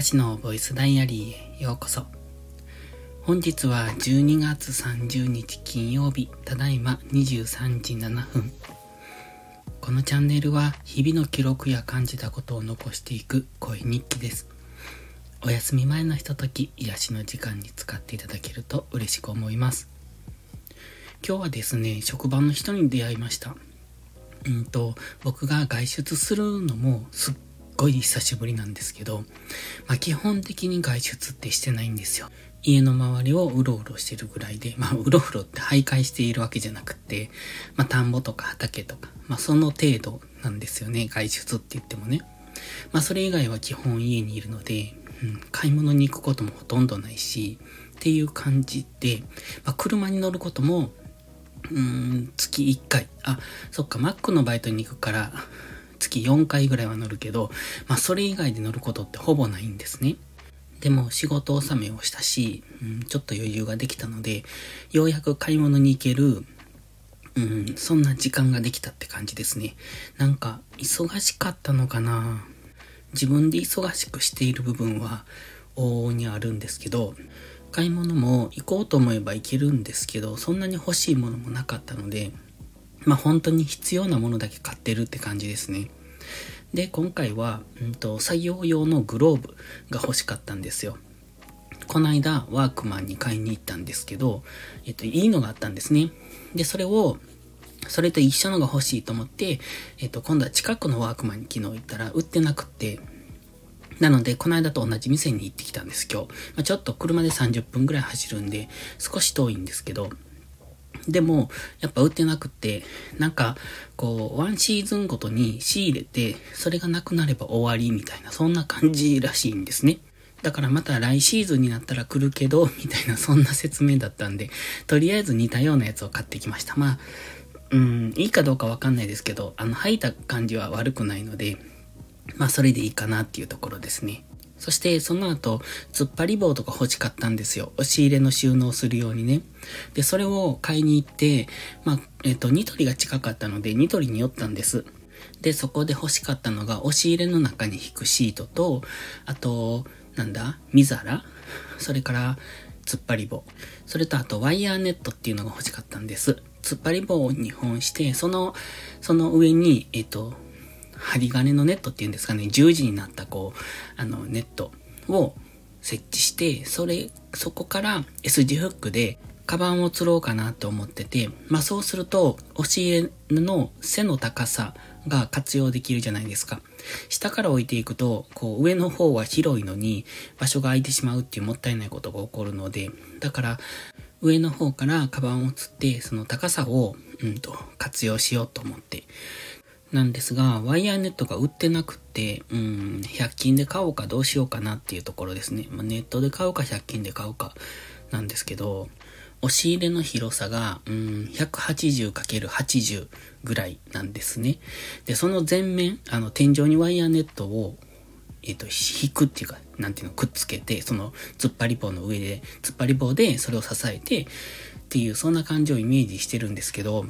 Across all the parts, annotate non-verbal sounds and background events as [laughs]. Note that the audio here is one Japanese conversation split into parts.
かしのボイスダイアリーへようこそ。本日は12月30日金曜日、ただいま23時7分。このチャンネルは日々の記録や感じたことを残していく声日記です。お休み前のひととき、癒しの時間に使っていただけると嬉しく思います。今日はですね、職場の人に出会いました。うんと、僕が外出するのもすっごい久しぶりなんですけど、まあ基本的に外出ってしてないんですよ。家の周りをうろうろしてるぐらいで、まあうろうろって徘徊しているわけじゃなくて、まあ田んぼとか畑とか、まあその程度なんですよね、外出って言ってもね。まあそれ以外は基本家にいるので、うん、買い物に行くこともほとんどないし、っていう感じで、まあ車に乗ることも、うーん、月1回。あ、そっか、マックのバイトに行くから、月4回ぐらいは乗るけど、まあそれ以外で乗ることってほぼないんですね。でも仕事納めをしたし、うん、ちょっと余裕ができたので、ようやく買い物に行ける、うん、そんな時間ができたって感じですね。なんか、忙しかったのかな自分で忙しくしている部分は往々にあるんですけど、買い物も行こうと思えば行けるんですけど、そんなに欲しいものもなかったので、まあ本当に必要なものだけ買ってるって感じですね。で、今回は、うんと、作業用のグローブが欲しかったんですよ。この間、ワークマンに買いに行ったんですけど、えっと、いいのがあったんですね。で、それを、それと一緒のが欲しいと思って、えっと、今度は近くのワークマンに昨日行ったら売ってなくって、なので、この間と同じ店に行ってきたんです、今日。まあ、ちょっと車で30分ぐらい走るんで、少し遠いんですけど、でも、やっぱ売ってなくて、なんか、こう、ワンシーズンごとに仕入れて、それがなくなれば終わりみたいな、そんな感じらしいんですね。だからまた来シーズンになったら来るけど、みたいな、そんな説明だったんで、とりあえず似たようなやつを買ってきました。まあ、うん、いいかどうかわかんないですけど、あの、履いた感じは悪くないので、まあ、それでいいかなっていうところですね。そしてその後、突っ張り棒とか欲しかったんですよ。押し入れの収納するようにね。で、それを買いに行って、まあ、えっ、ー、と、ニトリが近かったので、ニトリに寄ったんです。で、そこで欲しかったのが、押し入れの中に引くシートと、あと、なんだ見皿それから、突っ張り棒。それとあと、ワイヤーネットっていうのが欲しかったんです。突っ張り棒を2本して、その、その上に、えっ、ー、と、針金のネットっていうんですかね、十字になったこう、あの、ネットを設置して、それ、そこから S 字フックでカバンを釣ろうかなと思ってて、まあそうすると、押し入れの背の高さが活用できるじゃないですか。下から置いていくと、こう上の方は広いのに場所が空いてしまうっていうもったいないことが起こるので、だから上の方からカバンを釣って、その高さを、うんと、活用しようと思って。なんですが、ワイヤーネットが売ってなくて、うん、100均で買おうかどうしようかなっていうところですね。まあ、ネットで買うか100均で買うかなんですけど、押し入れの広さが、うん、180×80 ぐらいなんですね。で、その前面、あの、天井にワイヤーネットを、えっ、ー、と、引くっていうか、なんていうの、くっつけて、その、突っ張り棒の上で、突っ張り棒でそれを支えて、っていう、そんな感じをイメージしてるんですけど、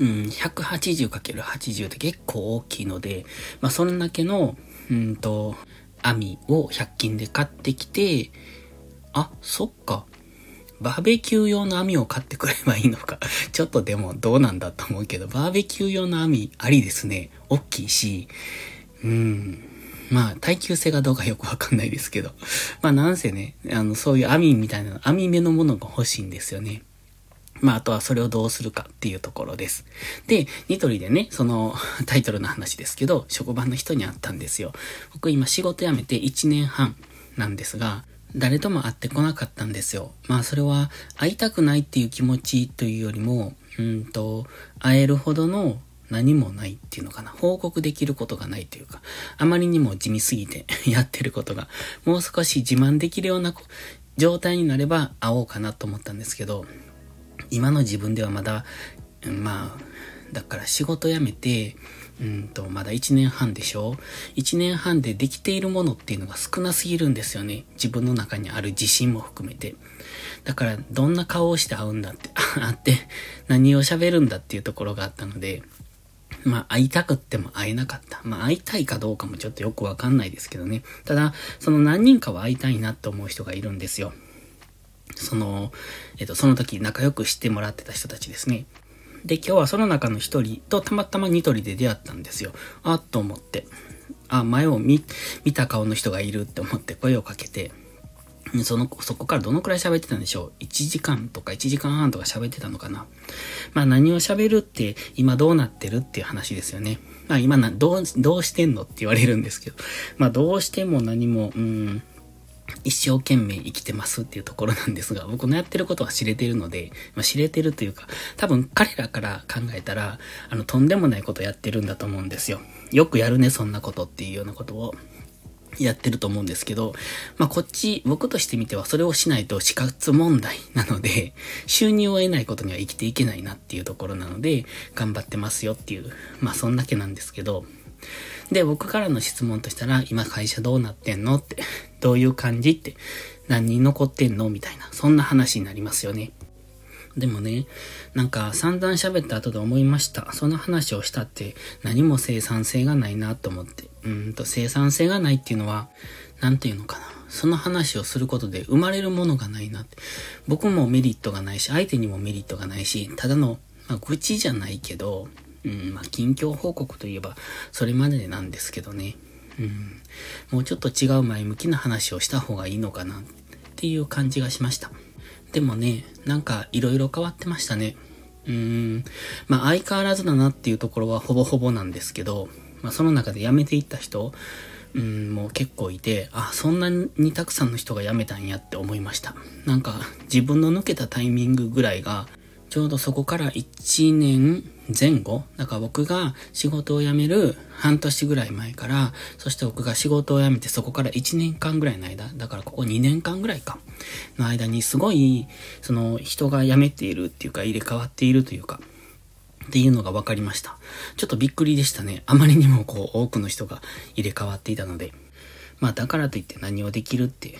うん、180×80 って結構大きいので、まあ、それだけの、うんと、網を100均で買ってきて、あ、そっか。バーベキュー用の網を買ってくればいいのか。[laughs] ちょっとでもどうなんだと思うけど、バーベキュー用の網ありですね。大きいし、うん。まあ、耐久性がどうかよくわかんないですけど。まあ、なんせね、あの、そういう網みたいな、網目のものが欲しいんですよね。まあ、あとはそれをどうするかっていうところです。で、ニトリでね、その [laughs] タイトルの話ですけど、職場の人に会ったんですよ。僕今仕事辞めて1年半なんですが、誰とも会ってこなかったんですよ。まあそれは会いたくないっていう気持ちというよりも、うんと、会えるほどの何もないっていうのかな。報告できることがないというか、あまりにも地味すぎて [laughs] やってることが、もう少し自慢できるような状態になれば会おうかなと思ったんですけど、今の自分ではまだ、まあ、だから仕事辞めて、うんと、まだ1年半でしょ ?1 年半でできているものっていうのが少なすぎるんですよね。自分の中にある自信も含めて。だから、どんな顔をして会うんだって、[laughs] あって、何を喋るんだっていうところがあったので、まあ、会いたくっても会えなかった。まあ、会いたいかどうかもちょっとよくわかんないですけどね。ただ、その何人かは会いたいなって思う人がいるんですよ。その、えっと、その時仲良くしてもらってた人たちですね。で、今日はその中の一人とたまたまニトリで出会ったんですよ。あっと思って。あ、前を見、見た顔の人がいるって思って声をかけて、その、そこからどのくらい喋ってたんでしょう ?1 時間とか1時間半とか喋ってたのかな？まあ何を喋るって今どうなってるっていう話ですよね。まあ今な、どう、どうしてんのって言われるんですけど。まあどうしても何も、うん、一生懸命生きてますっていうところなんですが、[laughs] 僕のやってることは知れてるので、まあ、知れてるというか、多分彼らから考えたら、あの、とんでもないことやってるんだと思うんですよ。よくやるね、そんなことっていうようなことを。やってると思うんですけど、まあこっち、僕としてみてはそれをしないと死活問題なので、[laughs] 収入を得ないことには生きていけないなっていうところなので、頑張ってますよっていう、まあそんだけなんですけど、で、僕からの質問としたら、今会社どうなってんのって、[laughs] どういう感じって、何人残ってんのみたいな、そんな話になりますよね。でもね、なんか散々喋った後で思いました。その話をしたって何も生産性がないなと思って。うんと生産性がないっていうのは、なんていうのかな。その話をすることで生まれるものがないなって。僕もメリットがないし、相手にもメリットがないし、ただの、まあ、愚痴じゃないけど、うん、まあ、近況報告といえば、それまでなんですけどね。うん、もうちょっと違う前向きな話をした方がいいのかなっていう感じがしました。でもね、なんか色々変わってましたね。うーん。まあ相変わらずだなっていうところはほぼほぼなんですけど、まあその中で辞めていった人、うん、もう結構いて、あ、そんなにたくさんの人が辞めたんやって思いました。なんか自分の抜けたタイミングぐらいが、ちょうどそこから1年前後、だから僕が仕事を辞める半年ぐらい前から、そして僕が仕事を辞めてそこから1年間ぐらいの間、だからここ2年間ぐらいか、の間にすごい、その人が辞めているっていうか入れ替わっているというか、っていうのが分かりました。ちょっとびっくりでしたね。あまりにもこう多くの人が入れ替わっていたので。まあだからといって何をできるって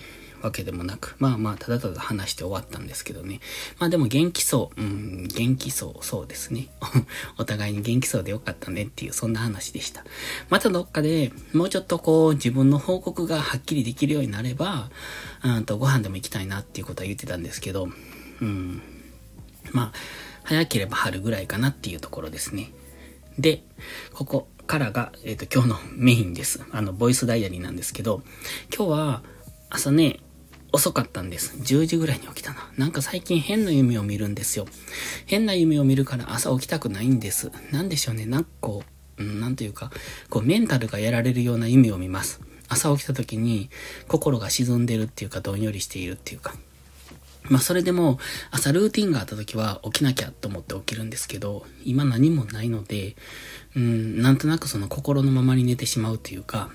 わけでもなく、まあまあ、ただただ話して終わったんですけどね。まあでも元気そう、うん、元気そう、そうですね。[laughs] お互いに元気そうでよかったねっていう、そんな話でした。またどっかでもうちょっとこう、自分の報告がはっきりできるようになれば、うんとご飯でも行きたいなっていうことは言ってたんですけど、うん、まあ、早ければ春ぐらいかなっていうところですね。で、ここからが、えっ、ー、と、今日のメインです。あの、ボイスダイアリーなんですけど、今日は朝ね、遅かったんです。10時ぐらいに起きたな。なんか最近変な夢を見るんですよ。変な夢を見るから朝起きたくないんです。なんでしょうね。なんかこう、うん、なんというか、こうメンタルがやられるような夢を見ます。朝起きた時に心が沈んでるっていうか、どんよりしているっていうか。まあそれでも朝ルーティンがあった時は起きなきゃと思って起きるんですけど、今何もないので、うん、なんとなくその心のままに寝てしまうというか、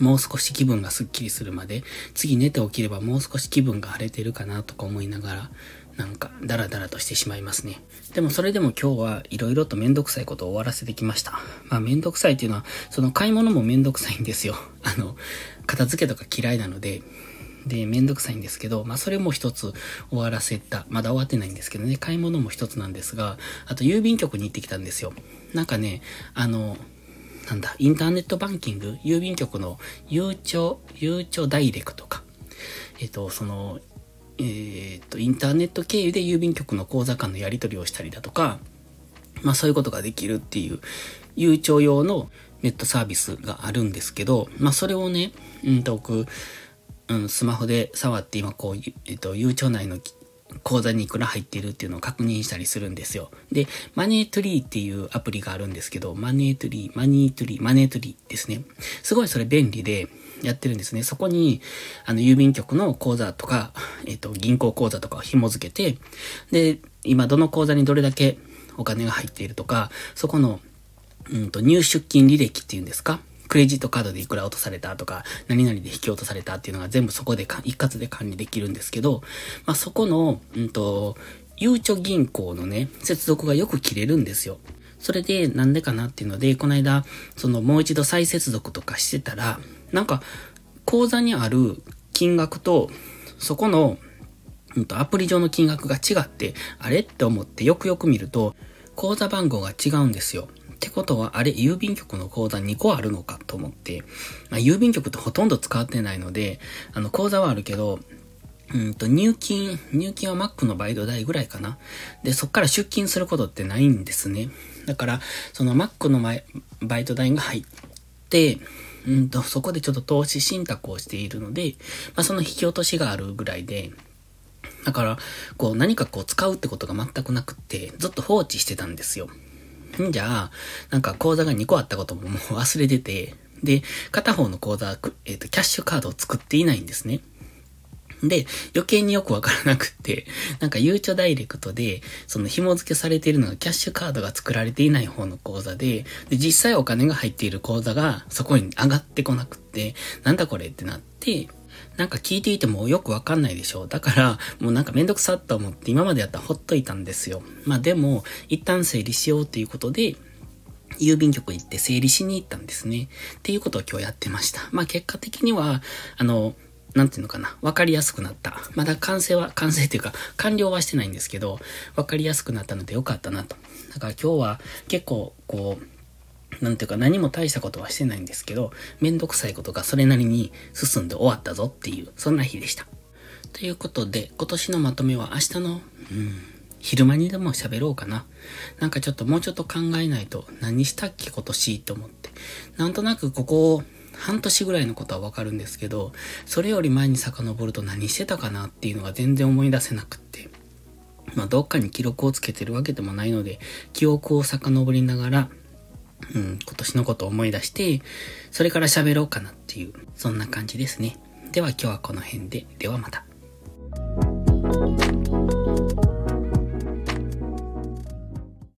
もう少し気分がスッキリするまで、次寝て起きればもう少し気分が晴れてるかなとか思いながら、なんかダラダラとしてしまいますね。でもそれでも今日はいろいろとめんどくさいことを終わらせてきました。まあめんどくさいっていうのは、その買い物もめんどくさいんですよ。[laughs] あの、片付けとか嫌いなので、で、めんどくさいんですけど、まあそれも一つ終わらせた。まだ終わってないんですけどね、買い物も一つなんですが、あと郵便局に行ってきたんですよ。なんかね、あの、なんだ、インターネットバンキング、郵便局のゆうちょ、ゆうちょダイレクトか。えっ、と、その、えっ、ー、と、インターネット経由で郵便局の口座間のやり取りをしたりだとか、まあそういうことができるっていう、ゆうちょ用のネットサービスがあるんですけど、まあそれをね、うんと僕、うん、スマホで触って今こう、えっ、と、ゆうちょ内の口座にいくら入ってるっていうのを確認したりするんですよ。で、マネートリーっていうアプリがあるんですけど、マネートリー、マニートリー、マネートリーですね。すごいそれ便利でやってるんですね。そこに、あの、郵便局の口座とか、えっ、と、銀行口座とかを紐付けて、で、今どの口座にどれだけお金が入っているとか、そこの、うんと、入出金履歴っていうんですか？クレジットカードでいくら落とされたとか、何々で引き落とされたっていうのが全部そこで一括で管理できるんですけど、まあ、そこの、うんと、ゆうちょ銀行のね、接続がよく切れるんですよ。それで、なんでかなっていうので、この間、そのもう一度再接続とかしてたら、なんか、口座にある金額と、そこの、うんと、アプリ上の金額が違って、あれって思ってよくよく見ると、口座番号が違うんですよ。ってことは、あれ、郵便局の口座2個あるのかと思って、まあ、郵便局ってほとんど使ってないので、あの、口座はあるけど、うんと、入金、入金は Mac のバイト代ぐらいかな。で、そっから出金することってないんですね。だから、その Mac のバイト代が入って、うんと、そこでちょっと投資信託をしているので、まあ、その引き落としがあるぐらいで、だから、こう何かこう使うってことが全くなくって、ずっと放置してたんですよ。んじゃあ、なんか口座が2個あったことももう忘れてて、で、片方の口座、えっ、ー、と、キャッシュカードを作っていないんですね。で、余計によくわからなくって、なんかゆうちょダイレクトで、その紐付けされているのがキャッシュカードが作られていない方の口座で、で、実際お金が入っている口座がそこに上がってこなくって、なんだこれってなって、なんか聞いていてもよくわかんないでしょ。だから、もうなんかめんどくさっと思って今までやったらほっといたんですよ。まあでも、一旦整理しようっていうことで、郵便局行って整理しに行ったんですね。っていうことを今日やってました。まあ結果的には、あの、なんていうのかな、わかりやすくなった。まだ完成は、完成っていうか、完了はしてないんですけど、わかりやすくなったのでよかったなと。だから今日は結構、こう、なんていうか何も大したことはしてないんですけど、めんどくさいことがそれなりに進んで終わったぞっていう、そんな日でした。ということで、今年のまとめは明日の、うん、昼間にでも喋ろうかな。なんかちょっともうちょっと考えないと何したっけ今年と思って。なんとなくここを半年ぐらいのことはわかるんですけど、それより前に遡ると何してたかなっていうのが全然思い出せなくって。まあ、どっかに記録をつけてるわけでもないので、記憶を遡りながら、うん、今年のことを思い出して、それから喋ろうかなっていう、そんな感じですね。では今日はこの辺で、ではまた。